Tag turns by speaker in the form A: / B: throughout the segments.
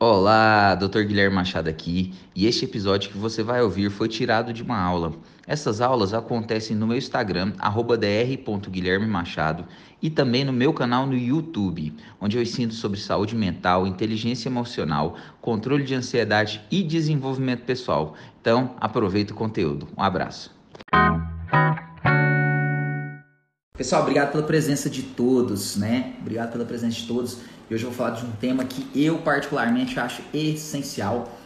A: Olá, Dr. Guilherme Machado aqui, e este episódio que você vai ouvir foi tirado de uma aula. Essas aulas acontecem no meu Instagram, dr.guilhermemachado, e também no meu canal no YouTube, onde eu ensino sobre saúde mental, inteligência emocional, controle de ansiedade e desenvolvimento pessoal. Então, aproveita o conteúdo. Um abraço. Pessoal, obrigado pela presença de todos, né? Obrigado pela presença de todos. E hoje eu vou falar de um tema que eu particularmente acho essencial,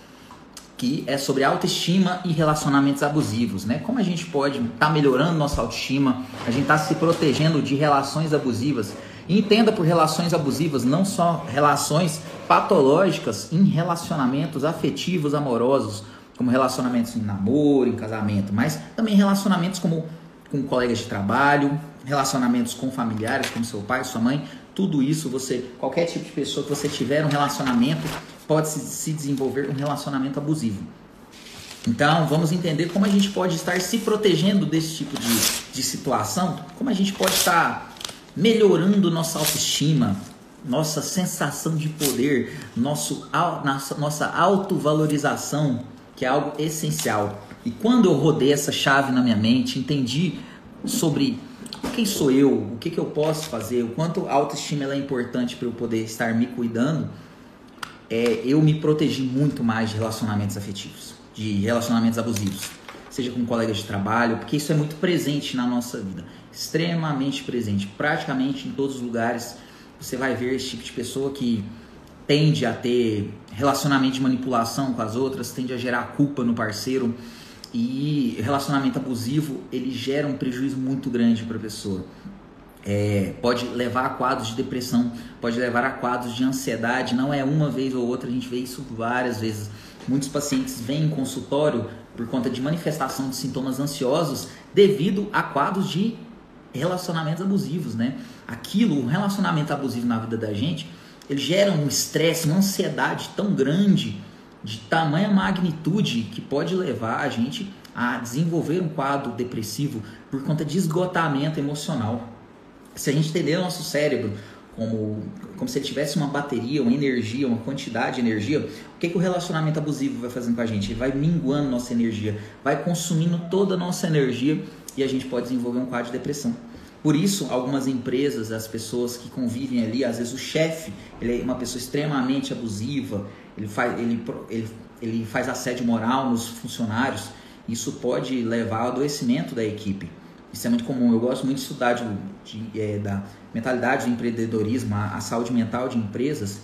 A: que é sobre autoestima e relacionamentos abusivos, né? Como a gente pode estar tá melhorando nossa autoestima, a gente está se protegendo de relações abusivas. Entenda por relações abusivas não só relações patológicas em relacionamentos afetivos, amorosos, como relacionamentos em namoro, em casamento, mas também relacionamentos como com colegas de trabalho, relacionamentos com familiares, como seu pai, sua mãe, tudo isso, você, qualquer tipo de pessoa que você tiver um relacionamento, pode se, se desenvolver um relacionamento abusivo. Então, vamos entender como a gente pode estar se protegendo desse tipo de, de situação, como a gente pode estar melhorando nossa autoestima, nossa sensação de poder, nosso, nossa, nossa autovalorização, que é algo essencial. E quando eu rodei essa chave na minha mente, entendi sobre quem sou eu, o que, que eu posso fazer, o quanto a autoestima é importante para eu poder estar me cuidando, é, eu me protegi muito mais de relacionamentos afetivos, de relacionamentos abusivos, seja com colegas de trabalho, porque isso é muito presente na nossa vida, extremamente presente, praticamente em todos os lugares você vai ver esse tipo de pessoa que tende a ter relacionamento de manipulação com as outras, tende a gerar culpa no parceiro, e relacionamento abusivo, ele gera um prejuízo muito grande para a pessoa. É, pode levar a quadros de depressão, pode levar a quadros de ansiedade. Não é uma vez ou outra, a gente vê isso várias vezes. Muitos pacientes vêm em consultório por conta de manifestação de sintomas ansiosos devido a quadros de relacionamentos abusivos, né? Aquilo, o relacionamento abusivo na vida da gente, ele gera um estresse, uma ansiedade tão grande de tamanha magnitude que pode levar a gente a desenvolver um quadro depressivo por conta de esgotamento emocional. Se a gente entender o nosso cérebro como, como se ele tivesse uma bateria, uma energia, uma quantidade de energia, o que, que o relacionamento abusivo vai fazendo com a gente? Ele vai minguando nossa energia, vai consumindo toda a nossa energia e a gente pode desenvolver um quadro de depressão. Por isso, algumas empresas, as pessoas que convivem ali, às vezes o chefe, ele é uma pessoa extremamente abusiva, ele faz, ele, ele, ele faz assédio moral nos funcionários, isso pode levar ao adoecimento da equipe. Isso é muito comum. Eu gosto muito de estudar de, de, é, da mentalidade do empreendedorismo, a, a, saúde mental de empresas.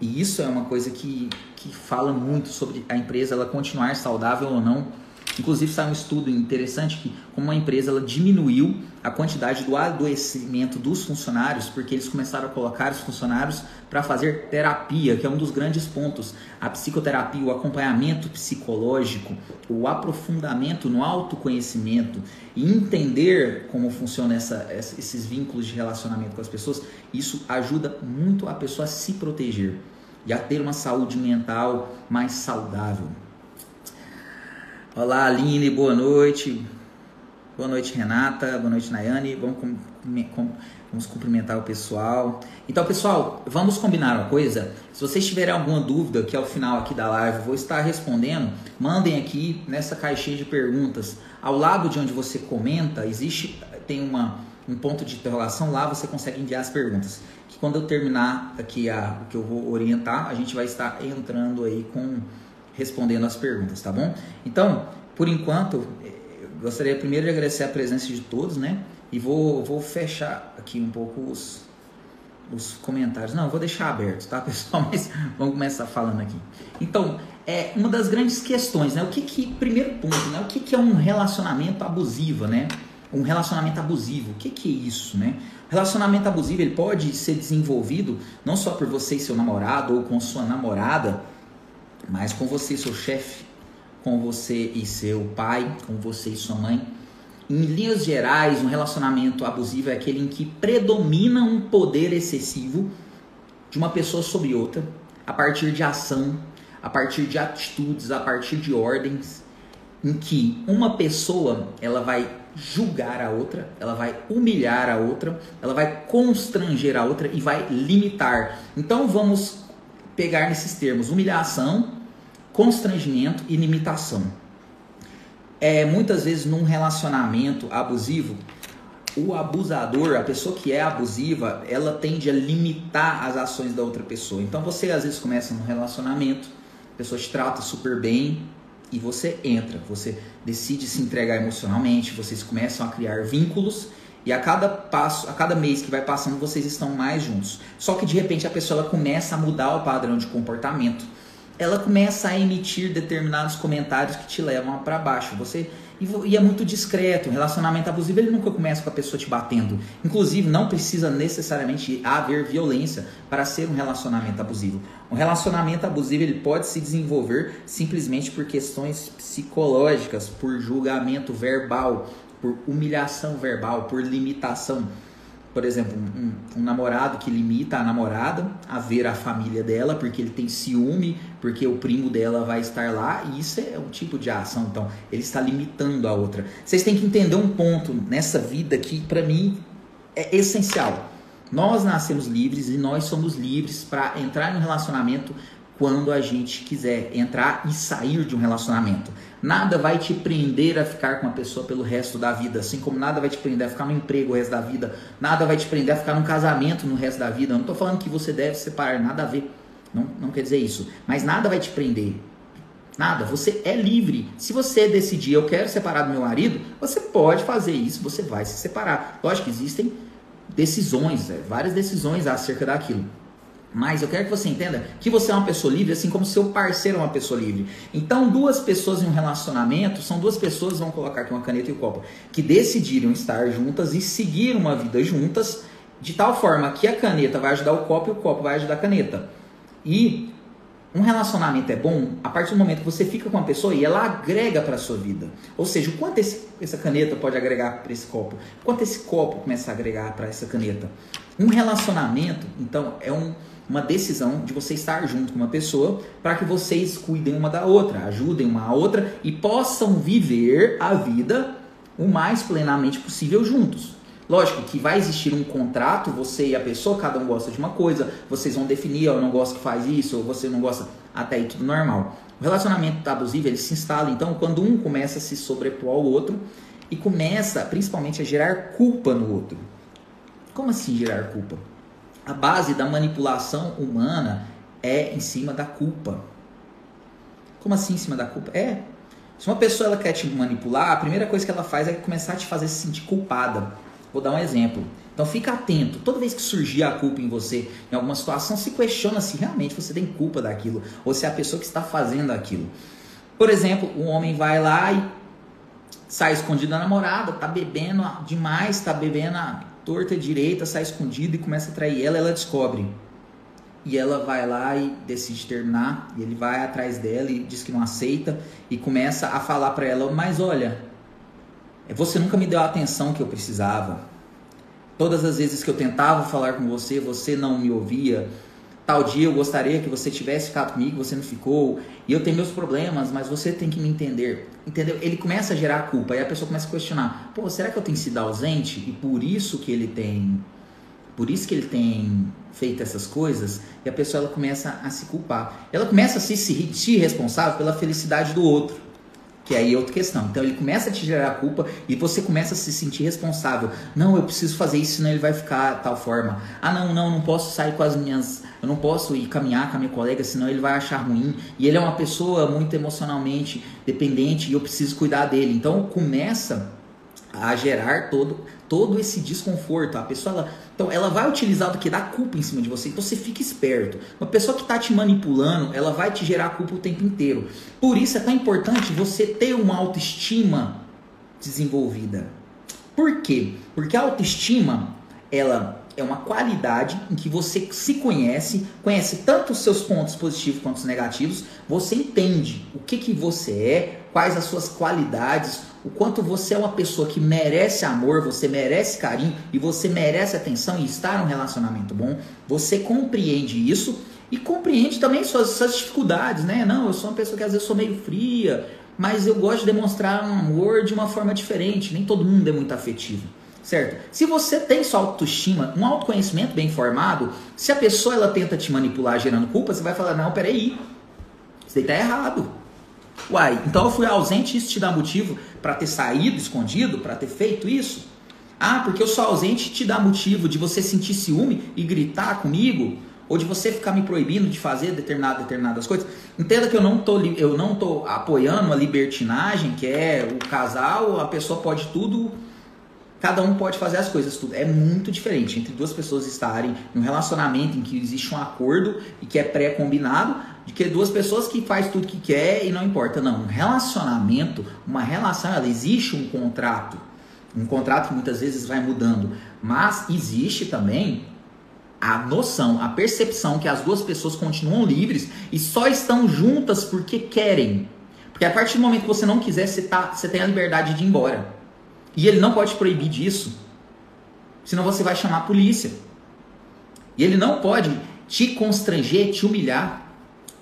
A: E isso é uma coisa que, que fala muito sobre a empresa ela continuar saudável ou não Inclusive saiu um estudo interessante que como uma empresa ela diminuiu a quantidade do adoecimento dos funcionários porque eles começaram a colocar os funcionários para fazer terapia, que é um dos grandes pontos. A psicoterapia, o acompanhamento psicológico, o aprofundamento no autoconhecimento e entender como funciona essa, esses vínculos de relacionamento com as pessoas, isso ajuda muito a pessoa a se proteger e a ter uma saúde mental mais saudável. Olá, Aline, boa noite. Boa noite, Renata. Boa noite, Nayane. Vamos, vamos cumprimentar o pessoal. Então, pessoal, vamos combinar uma coisa. Se vocês tiverem alguma dúvida, que ao final aqui da live eu vou estar respondendo, mandem aqui nessa caixinha de perguntas. Ao lado de onde você comenta, existe tem uma, um ponto de interrogação lá, você consegue enviar as perguntas. Que quando eu terminar aqui a, o que eu vou orientar, a gente vai estar entrando aí com respondendo as perguntas, tá bom? Então, por enquanto, gostaria primeiro de agradecer a presença de todos, né? E vou, vou fechar aqui um pouco os, os comentários. Não, vou deixar aberto, tá, pessoal? Mas vamos começar falando aqui. Então, é uma das grandes questões, né? O que que, primeiro ponto, né? O que que é um relacionamento abusivo, né? Um relacionamento abusivo, o que que é isso, né? Relacionamento abusivo, ele pode ser desenvolvido não só por você e seu namorado ou com sua namorada, mas com você e seu chefe, com você e seu pai, com você e sua mãe. Em linhas gerais, um relacionamento abusivo é aquele em que predomina um poder excessivo de uma pessoa sobre outra, a partir de ação, a partir de atitudes, a partir de ordens, em que uma pessoa ela vai julgar a outra, ela vai humilhar a outra, ela vai constranger a outra e vai limitar. Então vamos pegar nesses termos: humilhação, constrangimento e limitação. É, muitas vezes num relacionamento abusivo, o abusador, a pessoa que é abusiva, ela tende a limitar as ações da outra pessoa. Então você às vezes começa num relacionamento, a pessoa te trata super bem e você entra, você decide se entregar emocionalmente, vocês começam a criar vínculos e a cada passo, a cada mês que vai passando, vocês estão mais juntos. Só que de repente a pessoa ela começa a mudar o padrão de comportamento. Ela começa a emitir determinados comentários que te levam para baixo. Você e, é muito discreto. O relacionamento abusivo ele nunca começa com a pessoa te batendo. Inclusive, não precisa necessariamente haver violência para ser um relacionamento abusivo. Um relacionamento abusivo ele pode se desenvolver simplesmente por questões psicológicas, por julgamento verbal, por humilhação verbal, por limitação por exemplo, um, um, namorado que limita a namorada a ver a família dela porque ele tem ciúme, porque o primo dela vai estar lá, e isso é um tipo de ação. Então, ele está limitando a outra. Vocês têm que entender um ponto nessa vida que, para mim, é essencial. Nós nascemos livres e nós somos livres para entrar em um relacionamento quando a gente quiser entrar e sair de um relacionamento. Nada vai te prender a ficar com uma pessoa pelo resto da vida, assim como nada vai te prender a ficar no emprego o resto da vida, nada vai te prender a ficar num casamento no resto da vida. Eu não estou falando que você deve separar, nada a ver. Não, não quer dizer isso. Mas nada vai te prender. Nada, você é livre. Se você decidir, eu quero separar do meu marido, você pode fazer isso, você vai se separar. Lógico que existem decisões, é, várias decisões acerca daquilo. Mas eu quero que você entenda que você é uma pessoa livre, assim como seu parceiro é uma pessoa livre. Então, duas pessoas em um relacionamento são duas pessoas, vamos colocar aqui uma caneta e um copo, que decidiram estar juntas e seguir uma vida juntas, de tal forma que a caneta vai ajudar o copo e o copo vai ajudar a caneta. E um relacionamento é bom a partir do momento que você fica com uma pessoa e ela agrega para sua vida. Ou seja, o quanto esse, essa caneta pode agregar para esse copo, quanto esse copo começa a agregar para essa caneta. Um relacionamento, então, é um uma decisão de você estar junto com uma pessoa para que vocês cuidem uma da outra, ajudem uma a outra e possam viver a vida o mais plenamente possível juntos. Lógico que vai existir um contrato, você e a pessoa, cada um gosta de uma coisa, vocês vão definir, eu não gosto que faz isso, ou você não gosta, até aí tudo normal. O relacionamento abusivo, ele se instala, então, quando um começa a se sobrepor ao outro e começa, principalmente, a gerar culpa no outro. Como assim gerar culpa? A base da manipulação humana é em cima da culpa. Como assim em cima da culpa? É. Se uma pessoa ela quer te manipular, a primeira coisa que ela faz é começar a te fazer se sentir culpada. Vou dar um exemplo. Então fica atento. Toda vez que surgir a culpa em você, em alguma situação, se questiona se realmente você tem culpa daquilo ou se é a pessoa que está fazendo aquilo. Por exemplo, um homem vai lá e sai escondido da namorada, tá bebendo demais, tá bebendo torta direita, sai escondido e começa a trair ela, ela descobre. E ela vai lá e decide terminar, e ele vai atrás dela e diz que não aceita e começa a falar para ela: "Mas olha, você nunca me deu a atenção que eu precisava. Todas as vezes que eu tentava falar com você, você não me ouvia tal dia eu gostaria que você tivesse ficado comigo, você não ficou, e eu tenho meus problemas, mas você tem que me entender. Entendeu? Ele começa a gerar culpa, e a pessoa começa a questionar: pô, será que eu tenho sido ausente? E por isso que ele tem. Por isso que ele tem feito essas coisas, e a pessoa ela começa a se culpar. Ela começa a se sentir responsável pela felicidade do outro. Que aí é outra questão. Então ele começa a te gerar culpa e você começa a se sentir responsável. Não, eu preciso fazer isso, senão ele vai ficar tal forma. Ah, não, não, não posso sair com as minhas. Eu não posso ir caminhar com a minha colega, senão ele vai achar ruim. E ele é uma pessoa muito emocionalmente dependente e eu preciso cuidar dele. Então começa a gerar todo, todo esse desconforto. A pessoa, ela, então, ela vai utilizar o que dá culpa em cima de você. Então, você fica esperto. Uma pessoa que está te manipulando, ela vai te gerar culpa o tempo inteiro. Por isso é tão importante você ter uma autoestima desenvolvida. Por quê? Porque a autoestima, ela é uma qualidade em que você se conhece, conhece tanto os seus pontos positivos quanto os negativos, você entende o que, que você é, quais as suas qualidades, o quanto você é uma pessoa que merece amor, você merece carinho e você merece atenção e estar num relacionamento bom, você compreende isso e compreende também suas, suas dificuldades, né? Não, eu sou uma pessoa que às vezes sou meio fria, mas eu gosto de demonstrar um amor de uma forma diferente, nem todo mundo é muito afetivo. certo? Se você tem sua autoestima, um autoconhecimento bem formado, se a pessoa ela tenta te manipular gerando culpa, você vai falar: não, peraí, isso daí tá errado. Uai, então eu fui ausente, isso te dá motivo para ter saído escondido, para ter feito isso? Ah, porque eu sou ausente te dá motivo de você sentir ciúme e gritar comigo? Ou de você ficar me proibindo de fazer determinada, determinadas coisas? Entenda que eu não tô, eu não tô apoiando a libertinagem, que é o casal, a pessoa pode tudo, cada um pode fazer as coisas tudo. É muito diferente entre duas pessoas estarem em um relacionamento em que existe um acordo e que é pré-combinado, de que duas pessoas que faz tudo que quer e não importa. Não, um relacionamento, uma relação, ela existe um contrato. Um contrato que muitas vezes vai mudando, mas existe também a noção, a percepção que as duas pessoas continuam livres e só estão juntas porque querem. Porque a partir do momento que você não quiser, você, tá, você tem a liberdade de ir embora. E ele não pode proibir disso. Senão você vai chamar a polícia. E ele não pode te constranger, te humilhar.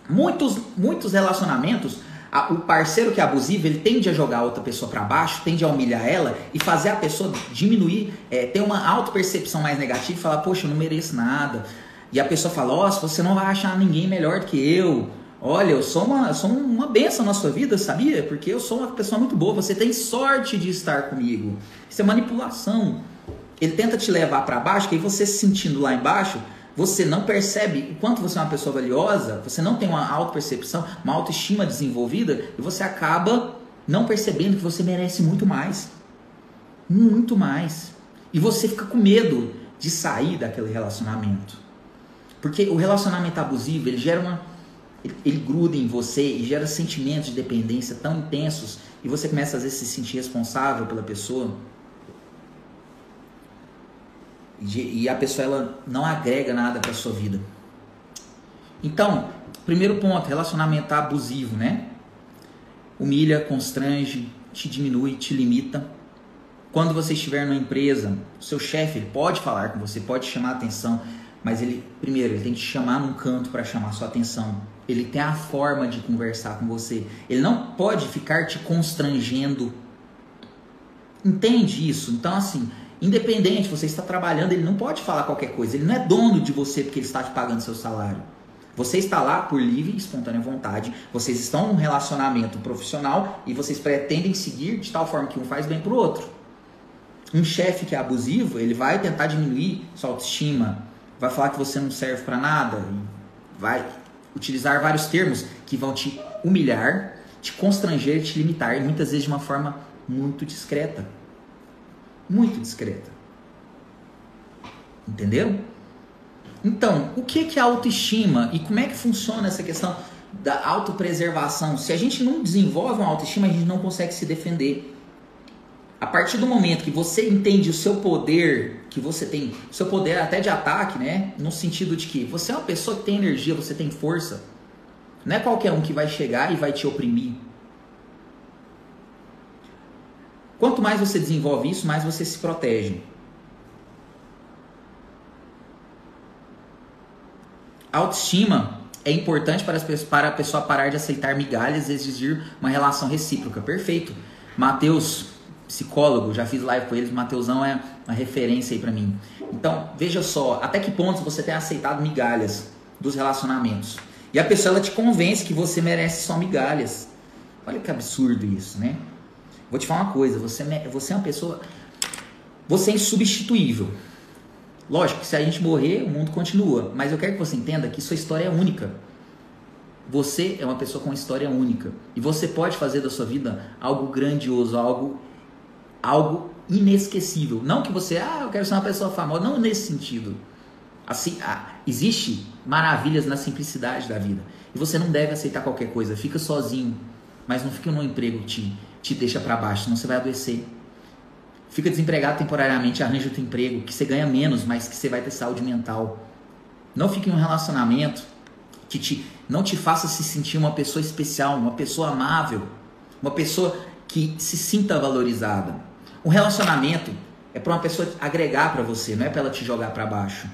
A: Muitos, muitos relacionamentos a, o parceiro que é abusivo, ele tende a jogar a outra pessoa para baixo, tende a humilhar ela e fazer a pessoa diminuir, é, ter uma auto-percepção mais negativa e falar, poxa, eu não mereço nada. E a pessoa fala, ó, você não vai achar ninguém melhor do que eu. Olha, eu sou uma, sou uma benção na sua vida, sabia? Porque eu sou uma pessoa muito boa, você tem sorte de estar comigo. Isso é manipulação. Ele tenta te levar para baixo, que aí você se sentindo lá embaixo, você não percebe o quanto você é uma pessoa valiosa, você não tem uma auto-percepção, uma autoestima desenvolvida, e você acaba não percebendo que você merece muito mais. Muito mais. E você fica com medo de sair daquele relacionamento. Porque o relacionamento abusivo, ele gera uma. Ele, gruda em você e gera sentimentos de dependência tão intensos, e você começa às vezes a se sentir responsável pela pessoa e a pessoa ela não agrega nada para sua vida. Então, primeiro ponto, relacionamento abusivo, né? Humilha, constrange, te diminui, te limita. Quando você estiver numa empresa, o seu chefe ele pode falar com você, pode chamar a atenção, mas ele primeiro ele tem que te chamar num canto para chamar sua atenção. Ele tem a forma de conversar com você. Ele não pode ficar te constrangendo. Entende isso? Então assim, Independente, você está trabalhando, ele não pode falar qualquer coisa. Ele não é dono de você porque ele está te pagando seu salário. Você está lá por livre e espontânea vontade. Vocês estão num relacionamento profissional e vocês pretendem seguir de tal forma que um faz bem para o outro. Um chefe que é abusivo, ele vai tentar diminuir sua autoestima, vai falar que você não serve para nada, vai utilizar vários termos que vão te humilhar, te constranger, te limitar, e muitas vezes de uma forma muito discreta muito discreta. Entenderam? Então, o que é autoestima e como é que funciona essa questão da autopreservação? Se a gente não desenvolve uma autoestima, a gente não consegue se defender. A partir do momento que você entende o seu poder, que você tem, o seu poder até de ataque, né? No sentido de que você é uma pessoa que tem energia, você tem força. Não é qualquer um que vai chegar e vai te oprimir. Quanto mais você desenvolve isso, mais você se protege. autoestima é importante para, as, para a pessoa parar de aceitar migalhas e exigir uma relação recíproca. Perfeito. Mateus, psicólogo, já fiz live com eles, Mateusão é uma referência aí para mim. Então, veja só, até que ponto você tem aceitado migalhas dos relacionamentos. E a pessoa ela te convence que você merece só migalhas. Olha que absurdo isso, né? Vou te falar uma coisa, você, você é uma pessoa. Você é insubstituível. Lógico que se a gente morrer, o mundo continua. Mas eu quero que você entenda que sua história é única. Você é uma pessoa com uma história única. E você pode fazer da sua vida algo grandioso, algo, algo inesquecível. Não que você, ah, eu quero ser uma pessoa famosa. Não nesse sentido. Assim, ah, existe maravilhas na simplicidade da vida. E você não deve aceitar qualquer coisa. Fica sozinho. Mas não fica num emprego que te te deixa para baixo, senão você vai adoecer. Fica desempregado temporariamente, arranja outro emprego, que você ganha menos, mas que você vai ter saúde mental. Não fique em um relacionamento que te, não te faça se sentir uma pessoa especial, uma pessoa amável, uma pessoa que se sinta valorizada. Um relacionamento é para uma pessoa agregar para você, não é para ela te jogar para baixo.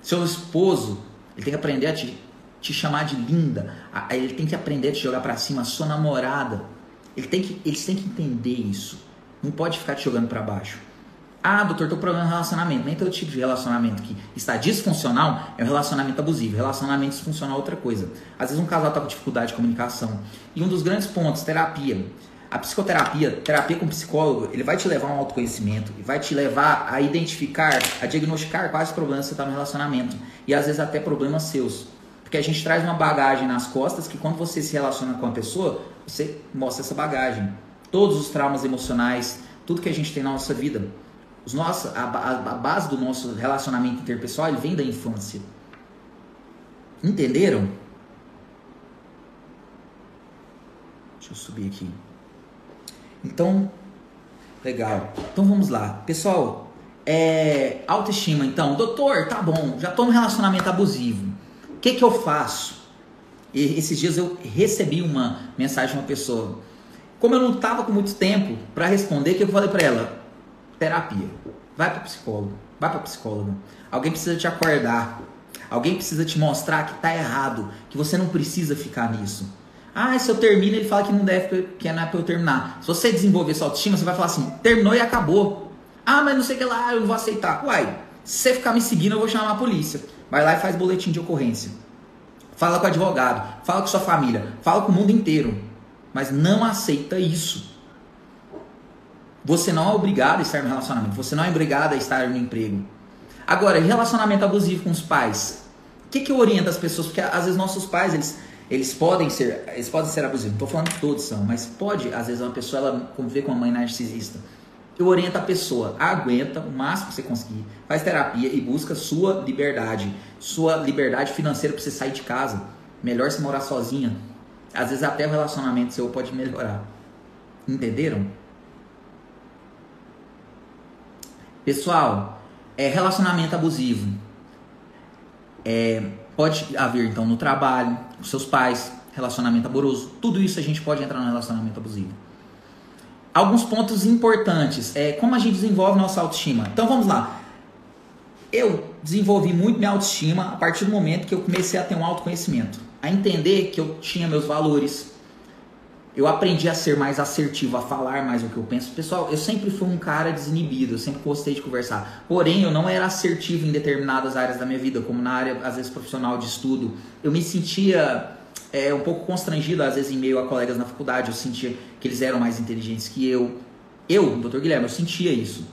A: Seu esposo, ele tem que aprender a te, te chamar de linda, ele tem que aprender a te jogar para cima. A sua namorada, ele tem que, eles têm que entender isso. Não pode ficar te jogando para baixo. Ah, doutor, tô com problema no relacionamento. Nem todo tipo de relacionamento que está disfuncional é um relacionamento abusivo. Relacionamento disfuncional é outra coisa. Às vezes um casal tá com dificuldade de comunicação. E um dos grandes pontos, terapia. A psicoterapia, terapia com psicólogo, ele vai te levar a um autoconhecimento e vai te levar a identificar, a diagnosticar quais problemas você está no relacionamento. E às vezes até problemas seus. Porque a gente traz uma bagagem nas costas que quando você se relaciona com a pessoa, você mostra essa bagagem. Todos os traumas emocionais, tudo que a gente tem na nossa vida os nossos, a, a, a base do nosso relacionamento interpessoal vem da infância. Entenderam? Deixa eu subir aqui. Então, legal. Então vamos lá. Pessoal, é, autoestima. Então, doutor, tá bom, já tô no relacionamento abusivo. O que que eu faço? E, esses dias eu recebi uma mensagem de uma pessoa. Como eu não tava com muito tempo para responder, que eu falei para ela: terapia. Vai para psicólogo, vai para psicólogo. Alguém precisa te acordar. Alguém precisa te mostrar que tá errado, que você não precisa ficar nisso. Ah, se eu termino, ele fala que não deve, que não é para eu terminar. Se você desenvolver sua autoestima, você vai falar assim: terminou e acabou. Ah, mas não sei o que lá, eu não vou aceitar. Uai, se você ficar me seguindo, eu vou chamar a polícia. Vai lá e faz boletim de ocorrência. Fala com o advogado, fala com sua família, fala com o mundo inteiro. Mas não aceita isso. Você não é obrigado a estar no relacionamento. Você não é obrigado a estar no emprego. Agora, relacionamento abusivo com os pais. O que, que eu as pessoas? Porque às vezes nossos pais, eles, eles podem ser eles podem ser abusivos. Estou falando que todos são, mas pode, às vezes, uma pessoa ela conviver com uma mãe narcisista. Eu oriento a pessoa, aguenta o máximo que você conseguir, faz terapia e busca sua liberdade, sua liberdade financeira para você sair de casa. Melhor se morar sozinha. Às vezes até o relacionamento seu pode melhorar. Entenderam? Pessoal, é relacionamento abusivo. É, pode haver então no trabalho, com seus pais, relacionamento amoroso, tudo isso a gente pode entrar no relacionamento abusivo. Alguns pontos importantes é como a gente desenvolve nossa autoestima. Então vamos lá. Eu desenvolvi muito minha autoestima a partir do momento que eu comecei a ter um autoconhecimento, a entender que eu tinha meus valores, eu aprendi a ser mais assertivo, a falar mais o que eu penso. Pessoal, eu sempre fui um cara desinibido, eu sempre gostei de conversar. Porém, eu não era assertivo em determinadas áreas da minha vida, como na área, às vezes, profissional de estudo. Eu me sentia é, um pouco constrangido, às vezes, em meio a colegas na faculdade. Eu sentia que eles eram mais inteligentes que eu. Eu, doutor Guilherme, eu sentia isso.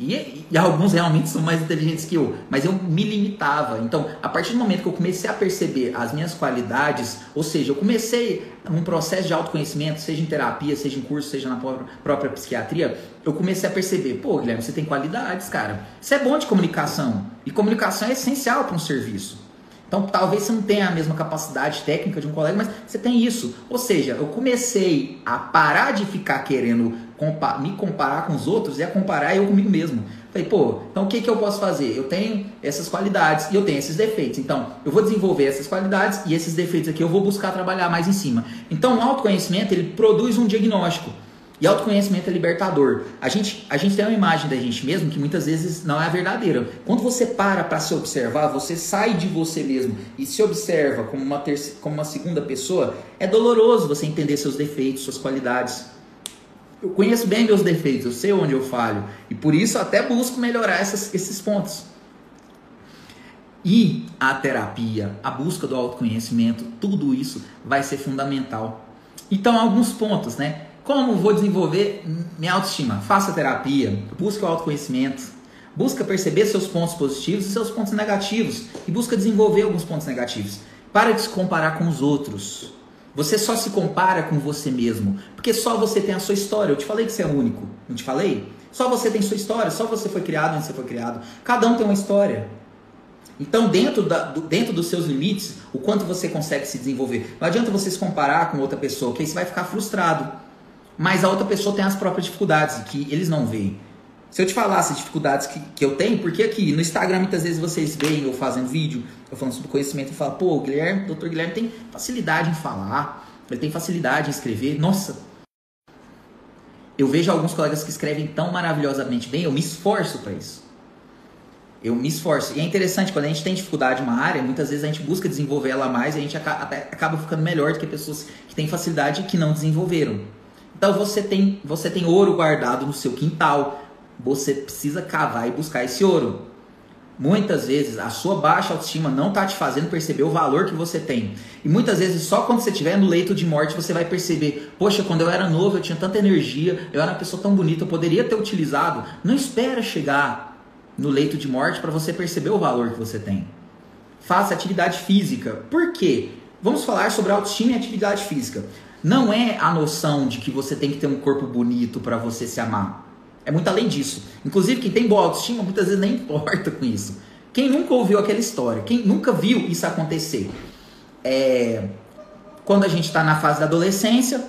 A: E, e, alguns realmente são mais inteligentes que eu, mas eu me limitava. Então, a partir do momento que eu comecei a perceber as minhas qualidades, ou seja, eu comecei um processo de autoconhecimento, seja em terapia, seja em curso, seja na própria, própria psiquiatria, eu comecei a perceber, pô, Guilherme, você tem qualidades, cara. Você é bom de comunicação. E comunicação é essencial para um serviço. Então, talvez você não tenha a mesma capacidade técnica de um colega, mas você tem isso. Ou seja, eu comecei a parar de ficar querendo compa me comparar com os outros a comparar eu comigo mesmo. Falei, pô, então o que, que eu posso fazer? Eu tenho essas qualidades e eu tenho esses defeitos. Então, eu vou desenvolver essas qualidades e esses defeitos aqui eu vou buscar trabalhar mais em cima. Então, o autoconhecimento, ele produz um diagnóstico. E autoconhecimento é libertador. A gente, a gente tem uma imagem da gente mesmo que muitas vezes não é a verdadeira. Quando você para para se observar, você sai de você mesmo e se observa como uma, terceira, como uma segunda pessoa, é doloroso você entender seus defeitos, suas qualidades. Eu conheço bem meus defeitos, eu sei onde eu falho. E por isso até busco melhorar essas, esses pontos. E a terapia, a busca do autoconhecimento, tudo isso vai ser fundamental. Então, alguns pontos, né? Como vou desenvolver minha autoestima? Faça terapia, busque o autoconhecimento, busca perceber seus pontos positivos e seus pontos negativos e busca desenvolver alguns pontos negativos. Para de se comparar com os outros. Você só se compara com você mesmo, porque só você tem a sua história. Eu te falei que você é único, não te falei? Só você tem sua história, só você foi criado onde você foi criado. Cada um tem uma história. Então, dentro, da, do, dentro dos seus limites, o quanto você consegue se desenvolver. Não adianta você se comparar com outra pessoa, que aí você vai ficar frustrado mas a outra pessoa tem as próprias dificuldades que eles não veem. Se eu te falasse as dificuldades que, que eu tenho, porque aqui no Instagram muitas vezes vocês veem eu fazendo vídeo, eu falando sobre conhecimento e falam, pô, o Guilherme, doutor Guilherme tem facilidade em falar, ele tem facilidade em escrever. Nossa, eu vejo alguns colegas que escrevem tão maravilhosamente bem, eu me esforço para isso. Eu me esforço. E é interessante, quando a gente tem dificuldade em uma área, muitas vezes a gente busca desenvolver ela mais e a gente acaba ficando melhor do que pessoas que têm facilidade e que não desenvolveram. Então você tem, você tem ouro guardado no seu quintal. Você precisa cavar e buscar esse ouro. Muitas vezes a sua baixa autoestima não está te fazendo perceber o valor que você tem. E muitas vezes só quando você estiver no leito de morte você vai perceber: poxa, quando eu era novo eu tinha tanta energia, eu era uma pessoa tão bonita, eu poderia ter utilizado. Não espera chegar no leito de morte para você perceber o valor que você tem. Faça atividade física. Por quê? Vamos falar sobre autoestima e atividade física. Não é a noção de que você tem que ter um corpo bonito para você se amar. É muito além disso. Inclusive, quem tem boa autoestima muitas vezes nem importa com isso. Quem nunca ouviu aquela história? Quem nunca viu isso acontecer? É, quando a gente está na fase da adolescência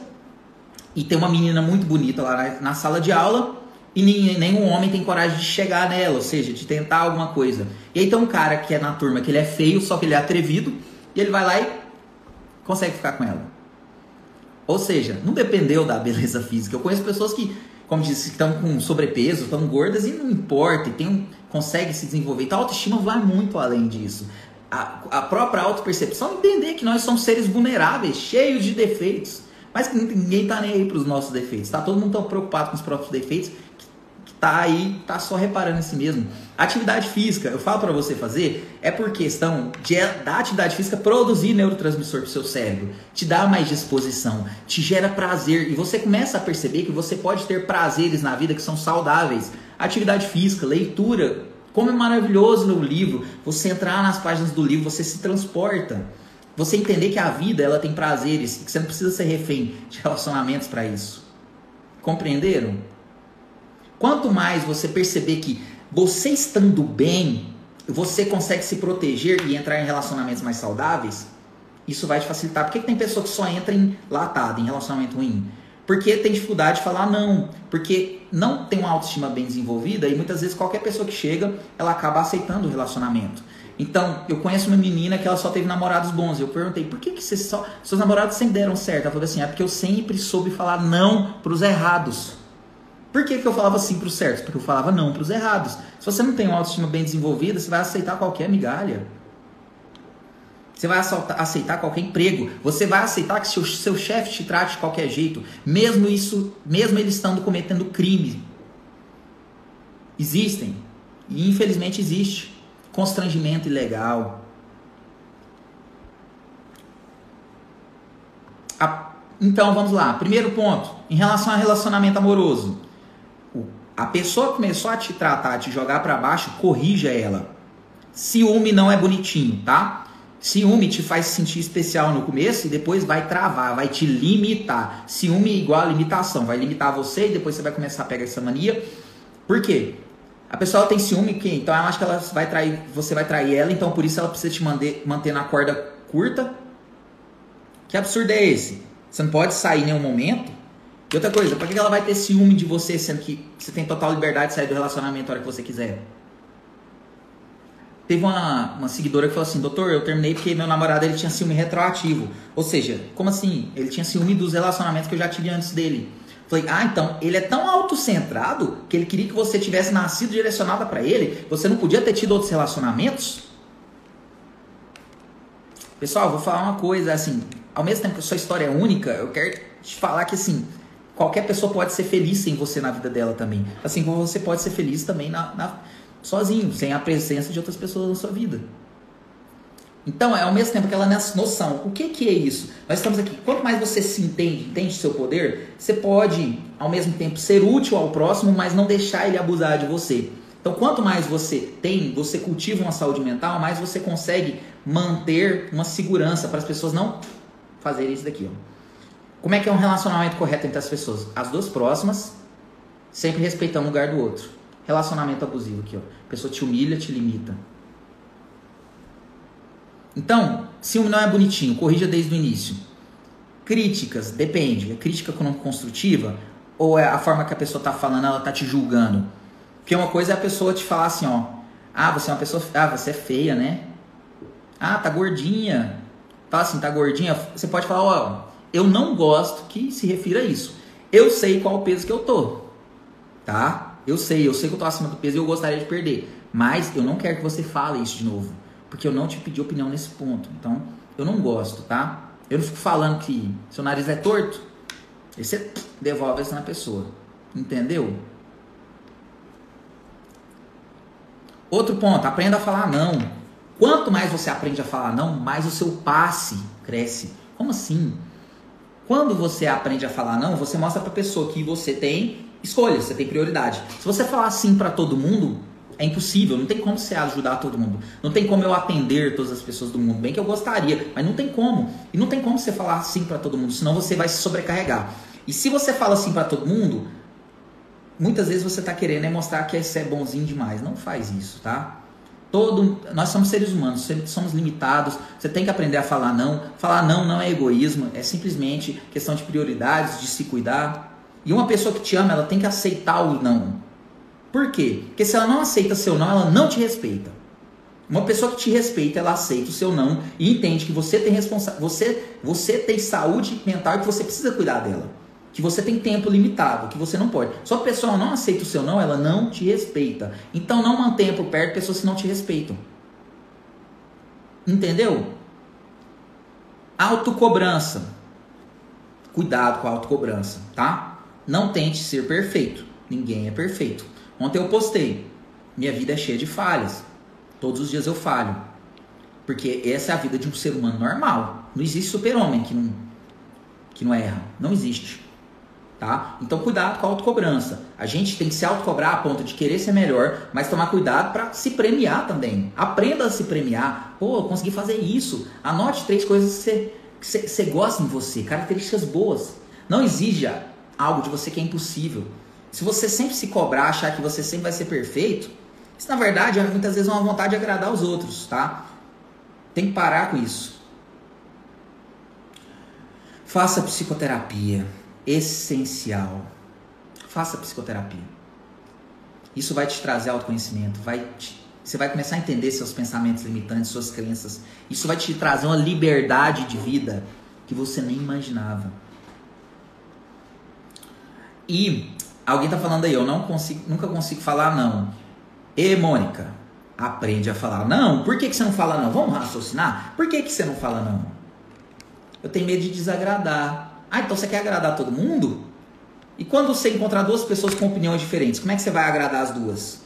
A: e tem uma menina muito bonita lá na, na sala de aula e nenhum, nenhum homem tem coragem de chegar nela, ou seja, de tentar alguma coisa. E aí tem um cara que é na turma que ele é feio, só que ele é atrevido, e ele vai lá e consegue ficar com ela. Ou seja, não dependeu da beleza física. Eu conheço pessoas que como disse, estão com sobrepeso, estão gordas e não importa, e tem um, consegue se desenvolver. Então a autoestima vai muito além disso. A, a própria autopercepção entender que nós somos seres vulneráveis, cheios de defeitos. Mas que ninguém está nem aí para os nossos defeitos. Tá todo mundo tão preocupado com os próprios defeitos tá aí, tá só reparando em si mesmo. Atividade física, eu falo para você fazer, é por questão de, da atividade física produzir neurotransmissor pro seu cérebro, te dá mais disposição, te gera prazer e você começa a perceber que você pode ter prazeres na vida que são saudáveis. Atividade física, leitura, como é maravilhoso no livro, você entrar nas páginas do livro, você se transporta. Você entender que a vida ela tem prazeres, que você não precisa ser refém de relacionamentos para isso. Compreenderam? Quanto mais você perceber que você estando bem, você consegue se proteger e entrar em relacionamentos mais saudáveis, isso vai te facilitar. Por que, tem pessoa que só entra em latado, em relacionamento ruim? Porque tem dificuldade de falar não. Porque não tem uma autoestima bem desenvolvida e muitas vezes qualquer pessoa que chega, ela acaba aceitando o relacionamento. Então, eu conheço uma menina que ela só teve namorados bons. Eu perguntei, por que, que você só, seus namorados sempre deram certo? Ela falou assim, é porque eu sempre soube falar não para os errados. Por que, que eu falava sim para os certos? Porque eu falava não para os errados. Se você não tem uma autoestima bem desenvolvida, você vai aceitar qualquer migalha. Você vai aceitar qualquer emprego. Você vai aceitar que seu, seu chefe te trate de qualquer jeito, mesmo isso, mesmo ele estando cometendo crime. Existem. E infelizmente existe. Constrangimento ilegal. A, então vamos lá. Primeiro ponto, em relação a relacionamento amoroso. A pessoa começou a te tratar, a te jogar para baixo, corrija ela. Ciúme não é bonitinho, tá? Ciúme te faz se sentir especial no começo e depois vai travar, vai te limitar. Ciúme é igual a limitação, vai limitar você e depois você vai começar a pegar essa mania. Por quê? A pessoa tem ciúme, que então ela acha que ela vai trair, você vai trair ela, então por isso ela precisa te manter, manter na corda curta. Que absurdo é esse? Você não pode sair em nenhum momento e outra coisa, pra que ela vai ter ciúme de você, sendo que você tem total liberdade de sair do relacionamento a hora que você quiser? Teve uma, uma seguidora que falou assim, doutor, eu terminei porque meu namorado ele tinha ciúme retroativo. Ou seja, como assim? Ele tinha ciúme dos relacionamentos que eu já tive antes dele. Falei, ah, então, ele é tão autocentrado que ele queria que você tivesse nascido direcionada para ele, você não podia ter tido outros relacionamentos? Pessoal, vou falar uma coisa, assim, ao mesmo tempo que a sua história é única, eu quero te falar que, assim, qualquer pessoa pode ser feliz sem você na vida dela também. Assim como você pode ser feliz também na, na, sozinho, sem a presença de outras pessoas na sua vida. Então, é ao mesmo tempo aquela noção. O que, que é isso? Nós estamos aqui. Quanto mais você se entende, entende seu poder, você pode, ao mesmo tempo, ser útil ao próximo, mas não deixar ele abusar de você. Então, quanto mais você tem, você cultiva uma saúde mental, mais você consegue manter uma segurança para as pessoas não fazerem isso daqui. Ó. Como é que é um relacionamento correto entre as pessoas? As duas próximas, sempre respeitando o lugar do outro. Relacionamento abusivo aqui, ó. A pessoa te humilha, te limita. Então, ciúme não é bonitinho, corrija desde o início. Críticas, depende. É crítica construtiva ou é a forma que a pessoa está falando, ela está te julgando? Porque uma coisa é a pessoa te falar assim, ó. Ah, você é uma pessoa. Ah, você é feia, né? Ah, tá gordinha. Fala assim, tá gordinha. Você pode falar, ó, eu não gosto que se refira a isso. Eu sei qual o peso que eu tô, tá? Eu sei, eu sei que eu tô acima do peso e eu gostaria de perder. Mas eu não quero que você fale isso de novo, porque eu não te pedi opinião nesse ponto. Então, eu não gosto, tá? Eu não fico falando que seu nariz é torto. Aí você devolve isso na pessoa. Entendeu? Outro ponto, aprenda a falar não. Quanto mais você aprende a falar não, mais o seu passe cresce. Como assim? Quando você aprende a falar não, você mostra para a pessoa que você tem escolha, você tem prioridade. Se você falar sim para todo mundo, é impossível, não tem como você ajudar todo mundo. Não tem como eu atender todas as pessoas do mundo, bem que eu gostaria, mas não tem como. E não tem como você falar sim para todo mundo, senão você vai se sobrecarregar. E se você fala sim para todo mundo, muitas vezes você está querendo é mostrar que você é bonzinho demais. Não faz isso, tá? Todo, nós somos seres humanos, somos limitados. Você tem que aprender a falar não. Falar não não é egoísmo, é simplesmente questão de prioridades, de se cuidar. E uma pessoa que te ama, ela tem que aceitar o não. Por quê? Porque se ela não aceita seu não, ela não te respeita. Uma pessoa que te respeita, ela aceita o seu não e entende que você tem responsa você, você tem saúde mental e que você precisa cuidar dela. Que você tem tempo limitado, que você não pode. Só a pessoa não aceita o seu não, ela não te respeita. Então não mantenha por perto pessoas que não te respeitam. Entendeu? Autocobrança. Cuidado com a autocobrança, tá? Não tente ser perfeito. Ninguém é perfeito. Ontem eu postei. Minha vida é cheia de falhas. Todos os dias eu falho. Porque essa é a vida de um ser humano normal. Não existe super-homem que não, que não erra. Não existe. Tá? Então, cuidado com a autocobrança. A gente tem que se autocobrar a ponto de querer ser melhor, mas tomar cuidado para se premiar também. Aprenda a se premiar. Pô, consegui fazer isso. Anote três coisas que você, que você gosta em você, características boas. Não exija algo de você que é impossível. Se você sempre se cobrar, achar que você sempre vai ser perfeito, isso na verdade é muitas vezes uma vontade de agradar os outros, tá? Tem que parar com isso. Faça psicoterapia, essencial. Faça psicoterapia. Isso vai te trazer autoconhecimento, vai te, você vai começar a entender seus pensamentos limitantes, suas crenças. Isso vai te trazer uma liberdade de vida que você nem imaginava. E Alguém tá falando aí, eu não consigo, nunca consigo falar não. E Mônica, aprende a falar não. Por que, que você não fala não? Vamos raciocinar? Por que, que você não fala não? Eu tenho medo de desagradar. Ah, então você quer agradar todo mundo? E quando você encontrar duas pessoas com opiniões diferentes, como é que você vai agradar as duas?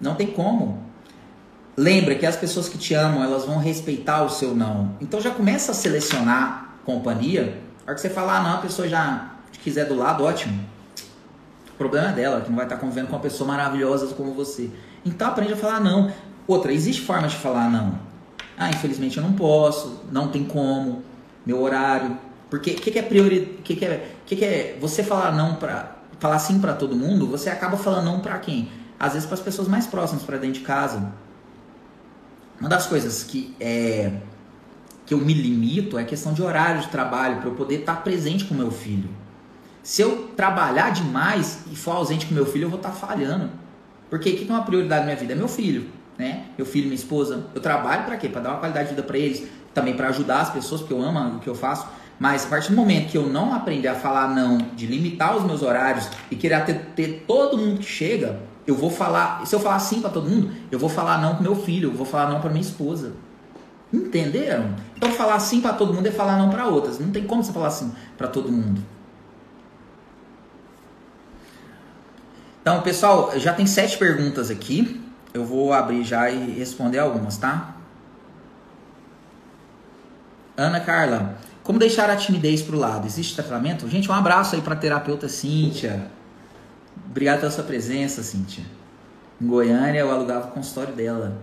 A: Não tem como. Lembra que as pessoas que te amam, elas vão respeitar o seu não. Então já começa a selecionar companhia. A hora que você falar ah, não, a pessoa já te quiser do lado, ótimo. O problema é dela, que não vai estar convivendo com uma pessoa maravilhosa como você. Então aprende a falar não. Outra, existe forma de falar não. Ah, infelizmente eu não posso, não tem como, meu horário. Porque o que, que, é prioridade? que, que, é, que, que é você falar não para falar sim para todo mundo? Você acaba falando não para quem? Às vezes para as pessoas mais próximas, para dentro de casa. Uma das coisas que é que eu me limito é a questão de horário de trabalho para eu poder estar presente com meu filho. Se eu trabalhar demais e for ausente com meu filho, eu vou estar tá falhando. Porque o que é uma prioridade na minha vida? É meu filho, né? Meu filho, minha esposa. Eu trabalho para quê? Para dar uma qualidade de vida para eles, também para ajudar as pessoas, porque eu amo o que eu faço. Mas a partir do momento que eu não aprender a falar não, de limitar os meus horários e querer ter, ter todo mundo que chega, eu vou falar. Se eu falar sim para todo mundo, eu vou falar não pro meu filho, eu vou falar não para minha esposa. Entenderam? Então falar sim para todo mundo é falar não para outras. Não tem como você falar sim para todo mundo. Então, pessoal, já tem sete perguntas aqui. Eu vou abrir já e responder algumas, tá? Ana Carla, como deixar a timidez pro lado? Existe tratamento? Gente, um abraço aí para terapeuta Cíntia. Obrigado pela sua presença, Cíntia. Em Goiânia eu alugava o consultório dela.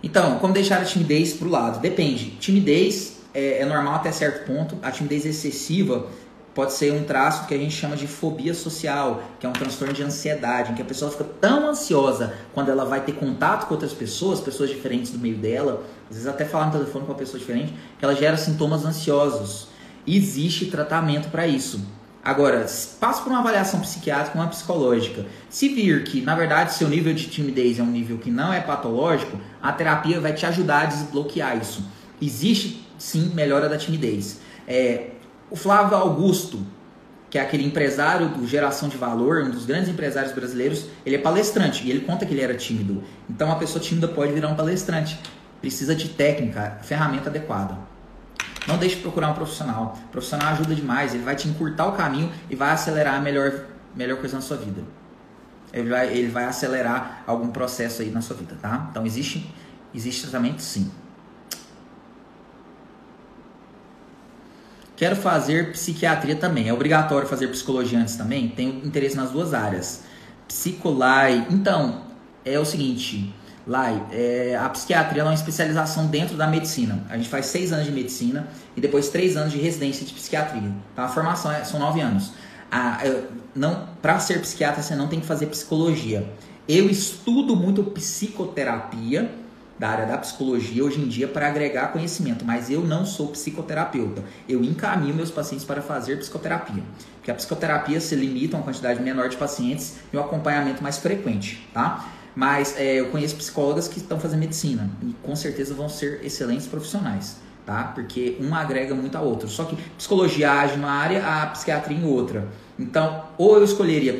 A: Então, como deixar a timidez pro lado? Depende. Timidez é, é normal até certo ponto. A timidez excessiva pode ser um traço que a gente chama de fobia social, que é um transtorno de ansiedade, em que a pessoa fica tão ansiosa quando ela vai ter contato com outras pessoas, pessoas diferentes do meio dela, às vezes até falar no telefone com uma pessoa diferente, que ela gera sintomas ansiosos. Existe tratamento para isso. Agora, passa por uma avaliação psiquiátrica, uma psicológica. Se vir que, na verdade, seu nível de timidez é um nível que não é patológico, a terapia vai te ajudar a desbloquear isso. Existe, sim, melhora da timidez. É, o Flávio Augusto, que é aquele empresário do Geração de Valor, um dos grandes empresários brasileiros, ele é palestrante e ele conta que ele era tímido. Então, uma pessoa tímida pode virar um palestrante. Precisa de técnica, ferramenta adequada. Não deixe de procurar um profissional. O profissional ajuda demais, ele vai te encurtar o caminho e vai acelerar a melhor, melhor coisa na sua vida. ele vai, ele vai acelerar algum processo aí na sua vida, tá? Então existe, existe tratamento sim. Quero fazer psiquiatria também. É obrigatório fazer psicologia antes também? Tenho interesse nas duas áreas. Psicolai. Então, é o seguinte, Lai, é, a psiquiatria é uma especialização dentro da medicina. A gente faz seis anos de medicina e depois três anos de residência de psiquiatria. Então a formação é, são nove anos. A, não, para ser psiquiatra você não tem que fazer psicologia. Eu estudo muito psicoterapia da área da psicologia hoje em dia para agregar conhecimento, mas eu não sou psicoterapeuta. Eu encaminho meus pacientes para fazer psicoterapia, porque a psicoterapia se limita a uma quantidade menor de pacientes e um acompanhamento mais frequente, tá? Mas é, eu conheço psicólogas que estão fazendo medicina e com certeza vão ser excelentes profissionais, tá? Porque uma agrega muito a outra. Só que psicologia age numa área, a psiquiatria em outra. Então, ou eu escolheria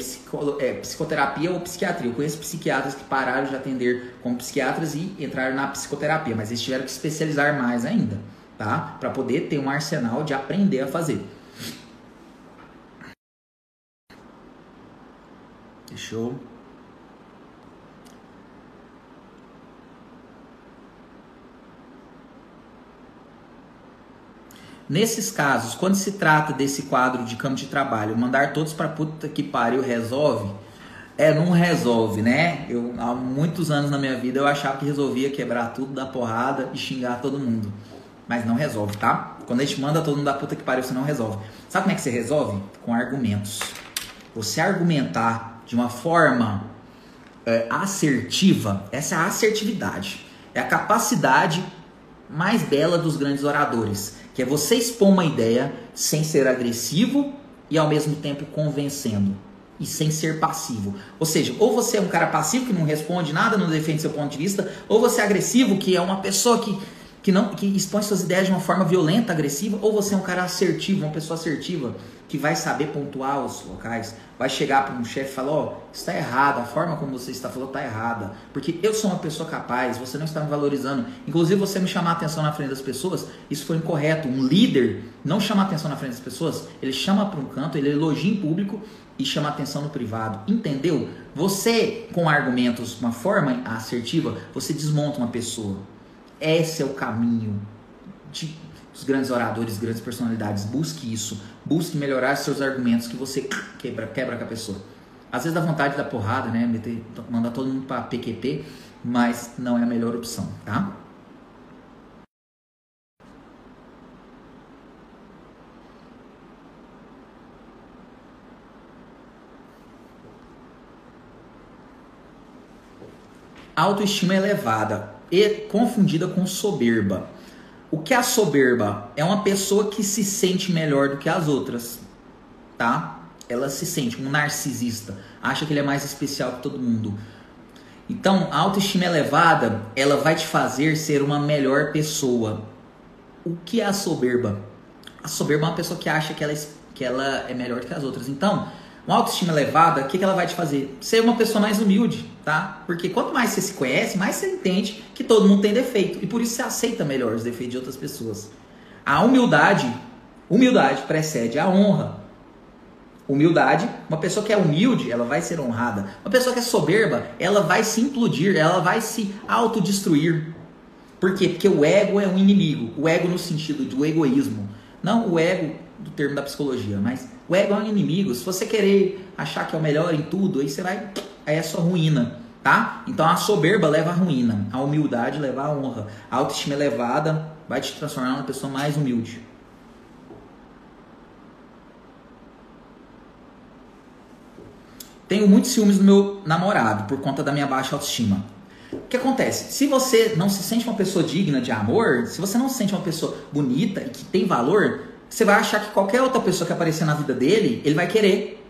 A: é, psicoterapia ou psiquiatria. Eu conheço psiquiatras que pararam de atender como psiquiatras e entraram na psicoterapia, mas eles tiveram que especializar mais ainda, tá? Para poder ter um arsenal de aprender a fazer. Deixa eu Nesses casos, quando se trata desse quadro de campo de trabalho, mandar todos para puta que pariu resolve? É, não resolve, né? Eu, há muitos anos na minha vida eu achava que resolvia quebrar tudo, dar porrada e xingar todo mundo. Mas não resolve, tá? Quando a gente manda todo mundo da puta que pariu, você não resolve. Sabe como é que você resolve? Com argumentos. Você argumentar de uma forma é, assertiva, essa é a assertividade. É a capacidade mais bela dos grandes oradores que é você expor uma ideia sem ser agressivo e ao mesmo tempo convencendo e sem ser passivo. Ou seja, ou você é um cara passivo que não responde nada, não defende seu ponto de vista, ou você é agressivo, que é uma pessoa que, que não que expõe suas ideias de uma forma violenta, agressiva, ou você é um cara assertivo, uma pessoa assertiva que vai saber pontuar os locais, vai chegar para um chefe e falar: Ó, oh, está errado, a forma como você está falando está errada, porque eu sou uma pessoa capaz, você não está me valorizando. Inclusive, você me chamar a atenção na frente das pessoas, isso foi incorreto. Um líder não chama a atenção na frente das pessoas, ele chama para um canto, ele elogia em público e chama atenção no privado. Entendeu? Você, com argumentos, uma forma assertiva, você desmonta uma pessoa. Esse é o caminho de os grandes oradores, grandes personalidades. Busque isso. Busque melhorar seus argumentos que você quebra, quebra com a pessoa. Às vezes dá vontade da porrada, né? Meter, mandar todo mundo para PQP, mas não é a melhor opção, tá? Autoestima elevada e confundida com soberba. O que é a soberba? É uma pessoa que se sente melhor do que as outras, tá? Ela se sente um narcisista, acha que ele é mais especial que todo mundo. Então, a autoestima elevada, ela vai te fazer ser uma melhor pessoa. O que é a soberba? A soberba é uma pessoa que acha que ela, que ela é melhor que as outras. Então, uma autoestima elevada, o que, que ela vai te fazer? Ser uma pessoa mais humilde, tá? Porque quanto mais você se conhece, mais você entende que todo mundo tem defeito. E por isso você aceita melhor os defeitos de outras pessoas. A humildade, humildade precede a honra. Humildade, uma pessoa que é humilde, ela vai ser honrada. Uma pessoa que é soberba, ela vai se implodir, ela vai se autodestruir. Por quê? Porque o ego é um inimigo. O ego no sentido do egoísmo. Não o ego do termo da psicologia, mas o ego é um inimigo. Se você querer achar que é o melhor em tudo, aí você vai. Aí é só ruína, tá? Então a soberba leva à ruína, a humildade leva à honra, a autoestima elevada vai te transformar numa pessoa mais humilde. Tenho muitos ciúmes do meu namorado por conta da minha baixa autoestima. O que acontece? Se você não se sente uma pessoa digna de amor, se você não se sente uma pessoa bonita e que tem valor, você vai achar que qualquer outra pessoa que aparecer na vida dele, ele vai querer.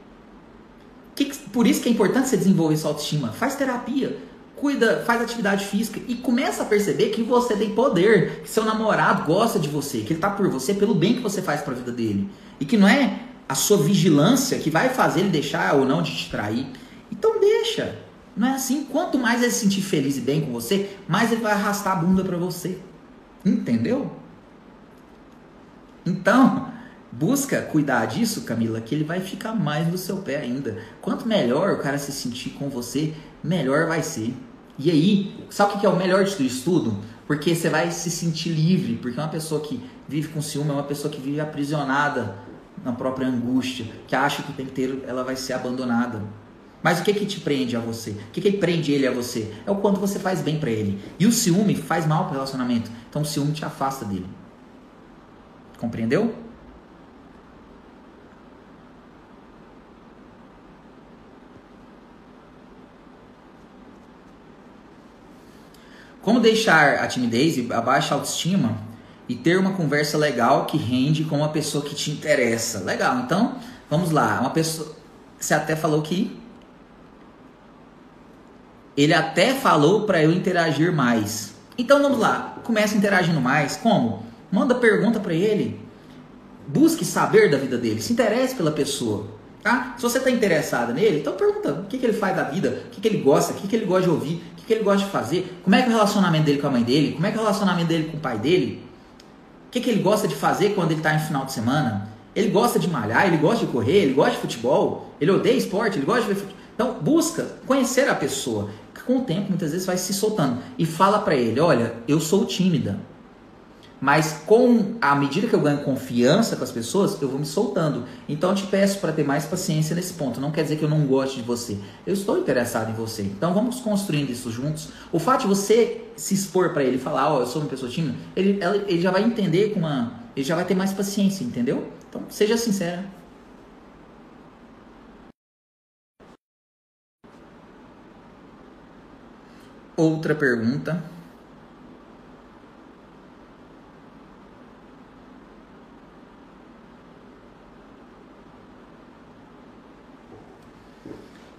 A: Que, por isso que é importante você desenvolver sua autoestima. Faz terapia, cuida, faz atividade física e começa a perceber que você tem poder, que seu namorado gosta de você, que ele tá por você pelo bem que você faz para a vida dele. E que não é a sua vigilância que vai fazer ele deixar ou não de te trair. Então deixa. Não é assim. Quanto mais ele se sentir feliz e bem com você, mais ele vai arrastar a bunda para você. Entendeu? Então, busca cuidar disso, Camila, que ele vai ficar mais no seu pé ainda. Quanto melhor o cara se sentir com você, melhor vai ser. E aí, sabe o que é o melhor de tudo? Porque você vai se sentir livre, porque uma pessoa que vive com ciúme é uma pessoa que vive aprisionada na própria angústia, que acha que o tempo inteiro ela vai ser abandonada. Mas o que que te prende a você? O que que prende ele a você? É o quanto você faz bem para ele. E o ciúme faz mal pro relacionamento. Então o ciúme te afasta dele. Compreendeu? Como deixar a timidez e a baixa autoestima e ter uma conversa legal que rende com uma pessoa que te interessa? Legal, então vamos lá. Uma pessoa. Você até falou que. Ele até falou para eu interagir mais. Então vamos lá. Começa interagindo mais. Como? Manda pergunta para ele. Busque saber da vida dele. Se interesse pela pessoa. Tá? Se você está interessado nele, então pergunta o que, que ele faz da vida, o que, que ele gosta, o que, que ele gosta de ouvir, que ele gosta de fazer, como é que é o relacionamento dele com a mãe dele, como é que é o relacionamento dele com o pai dele, o que, que ele gosta de fazer quando ele está em final de semana, ele gosta de malhar, ele gosta de correr, ele gosta de futebol, ele odeia esporte, ele gosta de ver futebol. Então, busca conhecer a pessoa. Com o tempo, muitas vezes vai se soltando. E fala para ele: olha, eu sou tímida. Mas com a medida que eu ganho confiança com as pessoas, eu vou me soltando. Então eu te peço para ter mais paciência nesse ponto. Não quer dizer que eu não goste de você. Eu estou interessado em você. Então vamos construindo isso juntos. O fato de você se expor para ele, falar, ó, oh, eu sou uma pessoa tímida, ele, ele já vai entender com uma, ele já vai ter mais paciência, entendeu? Então seja sincera. Outra pergunta.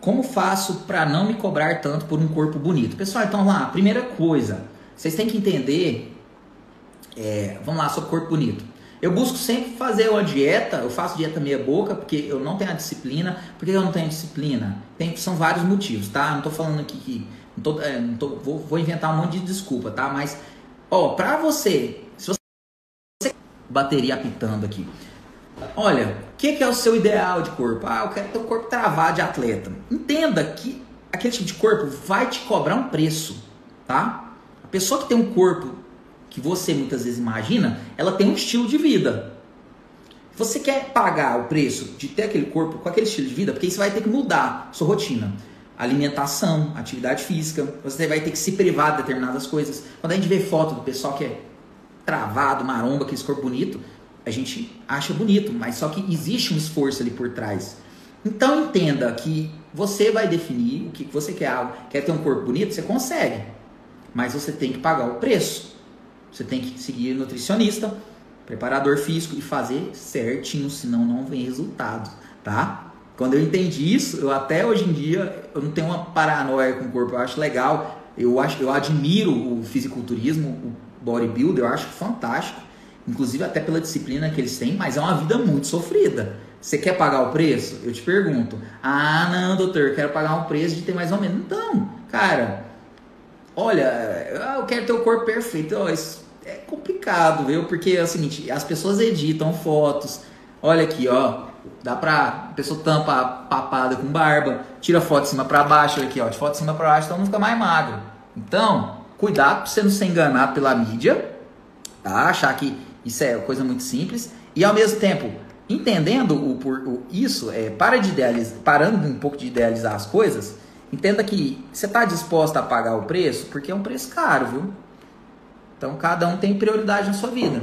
A: Como faço para não me cobrar tanto por um corpo bonito? Pessoal, então lá, primeira coisa, vocês têm que entender, é, vamos lá, sobre corpo bonito. Eu busco sempre fazer uma dieta, eu faço dieta meia boca, porque eu não tenho a disciplina. Por que eu não tenho disciplina? Tem, são vários motivos, tá? Não tô falando aqui que. Não tô, é, não tô, vou, vou inventar um monte de desculpa, tá? Mas, ó, pra você, se você. Bateria apitando aqui. Olha, que, que, é o seu ideal de corpo? Ah, eu quero ter um corpo travado de atleta. Entenda que aquele tipo de corpo vai te cobrar um preço, tá? A pessoa que tem um corpo que você muitas vezes imagina, ela tem um estilo de vida. Você quer pagar o preço de ter aquele corpo com aquele estilo de vida, porque isso vai ter que mudar sua rotina. Alimentação, atividade física, você vai ter que se privar de determinadas coisas. Quando a gente vê foto do pessoal que é travado, maromba, aquele corpo bonito, a gente acha bonito, mas só que existe um esforço ali por trás. Então entenda que você vai definir o que você quer. Quer ter um corpo bonito? Você consegue. Mas você tem que pagar o preço. Você tem que seguir nutricionista, preparador físico e fazer certinho, senão não vem resultado, tá? Quando eu entendi isso, eu até hoje em dia eu não tenho uma paranoia com o corpo, eu acho legal, eu acho, eu admiro o fisiculturismo, o bodybuilder, eu acho fantástico inclusive até pela disciplina que eles têm, mas é uma vida muito sofrida. Você quer pagar o preço? Eu te pergunto. Ah, não, doutor, quero pagar um preço de ter mais ou menos. Então, cara, olha, eu quero ter o corpo perfeito. Oh, isso é complicado, viu? Porque é o seguinte, as pessoas editam fotos. Olha aqui, ó. Dá pra. A pessoa tampa a papada com barba, tira foto de cima para baixo, olha aqui, ó. De foto de cima para baixo, então não fica mais magro. Então, cuidado pra você não ser enganado pela mídia, tá? Achar que isso é coisa muito simples. E ao mesmo tempo, entendendo o, o isso, é, para de idealizar, parando um pouco de idealizar as coisas, entenda que você está disposto a pagar o preço, porque é um preço caro, viu? Então cada um tem prioridade na sua vida.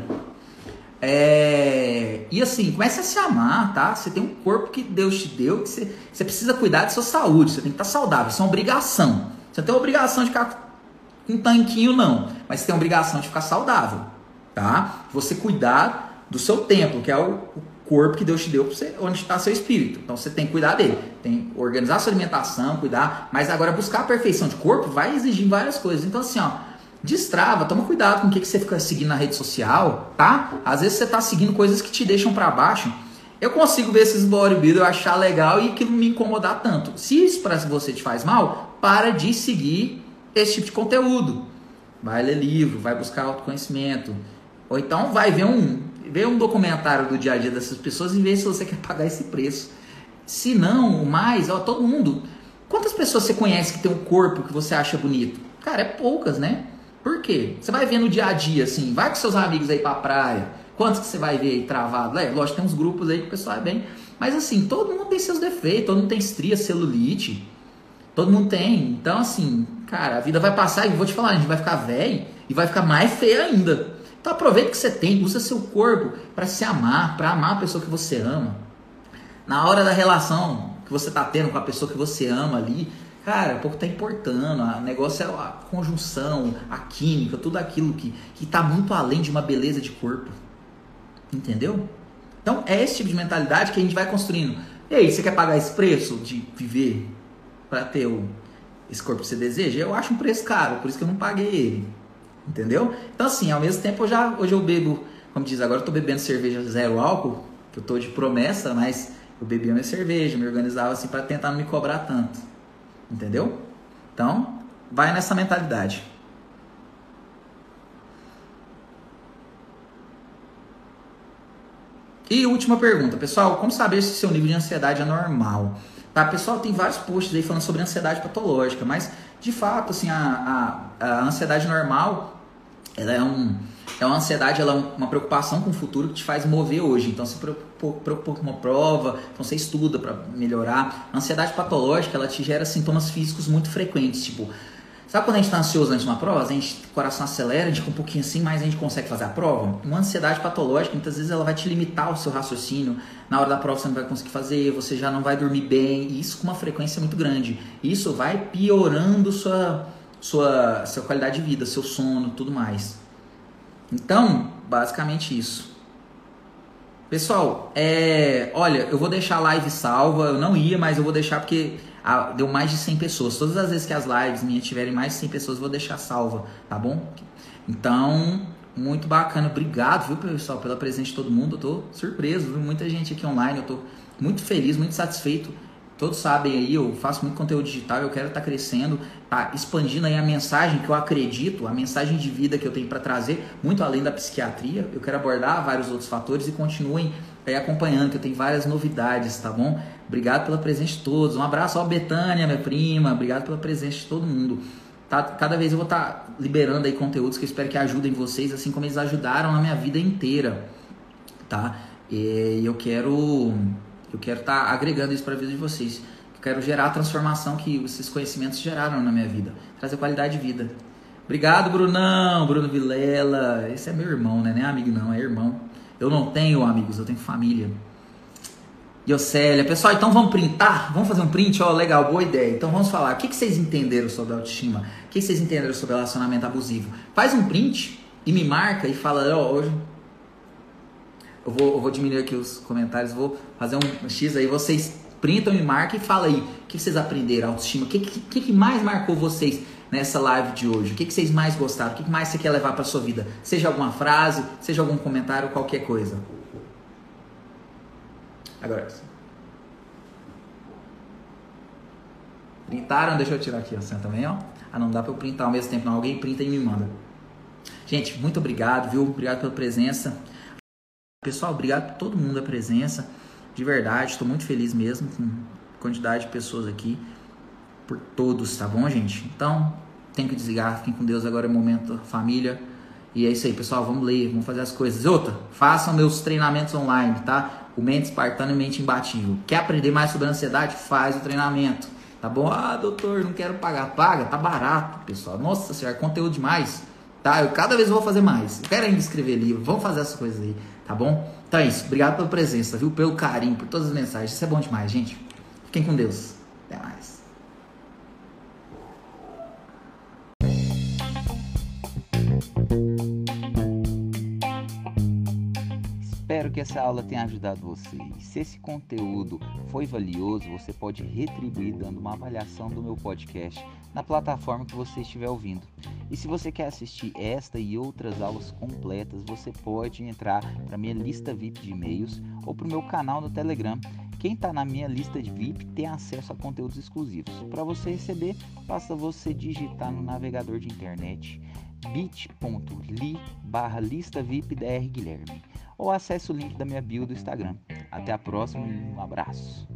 A: É... E assim, comece a se amar, tá? Você tem um corpo que Deus te deu, que você, você precisa cuidar da sua saúde, você tem que estar saudável, isso é uma obrigação. Você não tem obrigação de ficar com um tanquinho, não, mas você tem a obrigação de ficar saudável tá? Você cuidar do seu templo, que é o, corpo que Deus te deu para você, onde está seu espírito. Então você tem que cuidar dele, tem que organizar sua alimentação, cuidar, mas agora buscar a perfeição de corpo vai exigir várias coisas. Então assim, ó, destrava, toma cuidado com o que, que você fica seguindo na rede social, tá? Às vezes você está seguindo coisas que te deixam para baixo. Eu consigo ver esses bodybuilders, achar legal e que não me incomodar tanto. Se isso para você te faz mal, para de seguir esse tipo de conteúdo. Vai ler livro, vai buscar autoconhecimento, ou então vai ver um. vê um documentário do dia a dia dessas pessoas e vê se você quer pagar esse preço. Se não, mais, ó, todo mundo. Quantas pessoas você conhece que tem um corpo que você acha bonito? Cara, é poucas, né? Por quê? Você vai ver no dia a dia, assim, vai com seus amigos aí pra praia. Quantos que você vai ver aí travado? É, lógico, tem uns grupos aí que o pessoal é bem. Mas assim, todo mundo tem seus defeitos, todo mundo tem estria, celulite. Todo mundo tem. Então, assim, cara, a vida vai passar e vou te falar, a gente vai ficar velho e vai ficar mais feio ainda. Então aproveita que você tem, usa seu corpo para se amar, para amar a pessoa que você ama. Na hora da relação que você tá tendo com a pessoa que você ama ali, cara, o pouco tá importando. O negócio é a conjunção, a química, tudo aquilo que, que tá muito além de uma beleza de corpo. Entendeu? Então é esse tipo de mentalidade que a gente vai construindo. E aí, você quer pagar esse preço de viver para ter o, esse corpo que você deseja? Eu acho um preço caro, por isso que eu não paguei ele. Entendeu? Então, assim, ao mesmo tempo, eu já, hoje eu bebo, como diz, agora eu tô bebendo cerveja zero álcool, que eu tô de promessa, mas eu bebia minha cerveja, me organizava assim para tentar não me cobrar tanto. Entendeu? Então, vai nessa mentalidade. E última pergunta, pessoal, como saber se seu nível de ansiedade é normal? Tá, pessoal, tem vários posts aí falando sobre ansiedade patológica, mas de fato, assim, a, a, a ansiedade normal, ela é um, é uma ansiedade, ela é uma preocupação com o futuro que te faz mover hoje. Então, se preocupa com uma prova, então você estuda para melhorar. A ansiedade patológica, ela te gera sintomas físicos muito frequentes, tipo Sabe quando a gente está ansioso antes de uma prova? A gente, o coração acelera, a gente fica um pouquinho assim, mas a gente consegue fazer a prova? Uma ansiedade patológica, muitas vezes ela vai te limitar o seu raciocínio. Na hora da prova você não vai conseguir fazer, você já não vai dormir bem, e isso com uma frequência muito grande. Isso vai piorando sua, sua, sua qualidade de vida, seu sono, tudo mais. Então, basicamente isso. Pessoal, é, olha, eu vou deixar a live salva, eu não ia, mas eu vou deixar porque deu mais de 100 pessoas. Todas as vezes que as lives minhas tiverem mais de 100 pessoas, eu vou deixar salva, tá bom? Então, muito bacana. Obrigado, viu, pessoal, pela presença de todo mundo. Eu tô surpreso, viu? Muita gente aqui online. Eu tô muito feliz, muito satisfeito. Todos sabem aí, eu faço muito conteúdo digital, eu quero estar tá crescendo, tá expandindo aí a mensagem que eu acredito, a mensagem de vida que eu tenho para trazer, muito além da psiquiatria. Eu quero abordar vários outros fatores e continuem aí acompanhando, que eu tenho várias novidades, tá bom? Obrigado pela presença de todos. Um abraço, ao Betânia, minha prima. Obrigado pela presença de todo mundo. Tá, cada vez eu vou estar tá liberando aí conteúdos que eu espero que ajudem vocês, assim como eles ajudaram na minha vida inteira, tá? E eu quero eu quero estar tá agregando isso para a vida de vocês. Eu quero gerar a transformação que esses conhecimentos geraram na minha vida, trazer qualidade de vida. Obrigado, Brunão, Bruno Vilela. Esse é meu irmão, né? Não é amigo não, é irmão. Eu não tenho amigos, eu tenho família. Yocélia, pessoal, então vamos printar? Vamos fazer um print? Ó, oh, legal, boa ideia. Então vamos falar. O que, que vocês entenderam sobre autoestima? O que, que vocês entenderam sobre relacionamento abusivo? Faz um print e me marca e fala, ó, oh, hoje. Eu vou, eu vou diminuir aqui os comentários, vou fazer um X aí. Vocês printam, me marcam e fala aí. O que, que vocês aprenderam? Autoestima. O que, que, que mais marcou vocês nessa live de hoje? O que, que vocês mais gostaram? O que, que mais você quer levar para sua vida? Seja alguma frase, seja algum comentário, qualquer coisa. Agora. Printaram? Deixa eu tirar aqui assim também, ó. Ah, não dá para eu printar ao mesmo tempo, não. Alguém printa e me manda. Gente, muito obrigado, viu? Obrigado pela presença. Pessoal, obrigado por todo mundo a presença. De verdade, estou muito feliz mesmo com a quantidade de pessoas aqui. Por todos, tá bom, gente? Então, tem que desligar. Fiquem com Deus agora é momento família. E é isso aí, pessoal. Vamos ler, vamos fazer as coisas. E outra, façam meus treinamentos online, tá? o mente espartano e mente imbatível. Quer aprender mais sobre ansiedade? Faz o treinamento. Tá bom? Ah, doutor, não quero pagar. Paga, tá barato, pessoal. Nossa senhora, conteúdo demais. Tá? Eu cada vez vou fazer mais. Eu quero ainda escrever livro. Vamos fazer essas coisas aí, tá bom? Então é isso. Obrigado pela presença, viu? Pelo carinho, por todas as mensagens. Isso é bom demais, gente. Fiquem com Deus. Que essa aula tenha ajudado você. E se esse conteúdo foi valioso, você pode retribuir dando uma avaliação do meu podcast na plataforma que você estiver ouvindo. E se você quer assistir esta e outras aulas completas, você pode entrar para minha lista VIP de e-mails ou para o meu canal no Telegram. Quem está na minha lista de VIP tem acesso a conteúdos exclusivos. Para você receber, basta você digitar no navegador de internet bit.ly barra lista VIP Guilherme
B: ou acesse o link da minha bio do Instagram. Até a próxima e um abraço.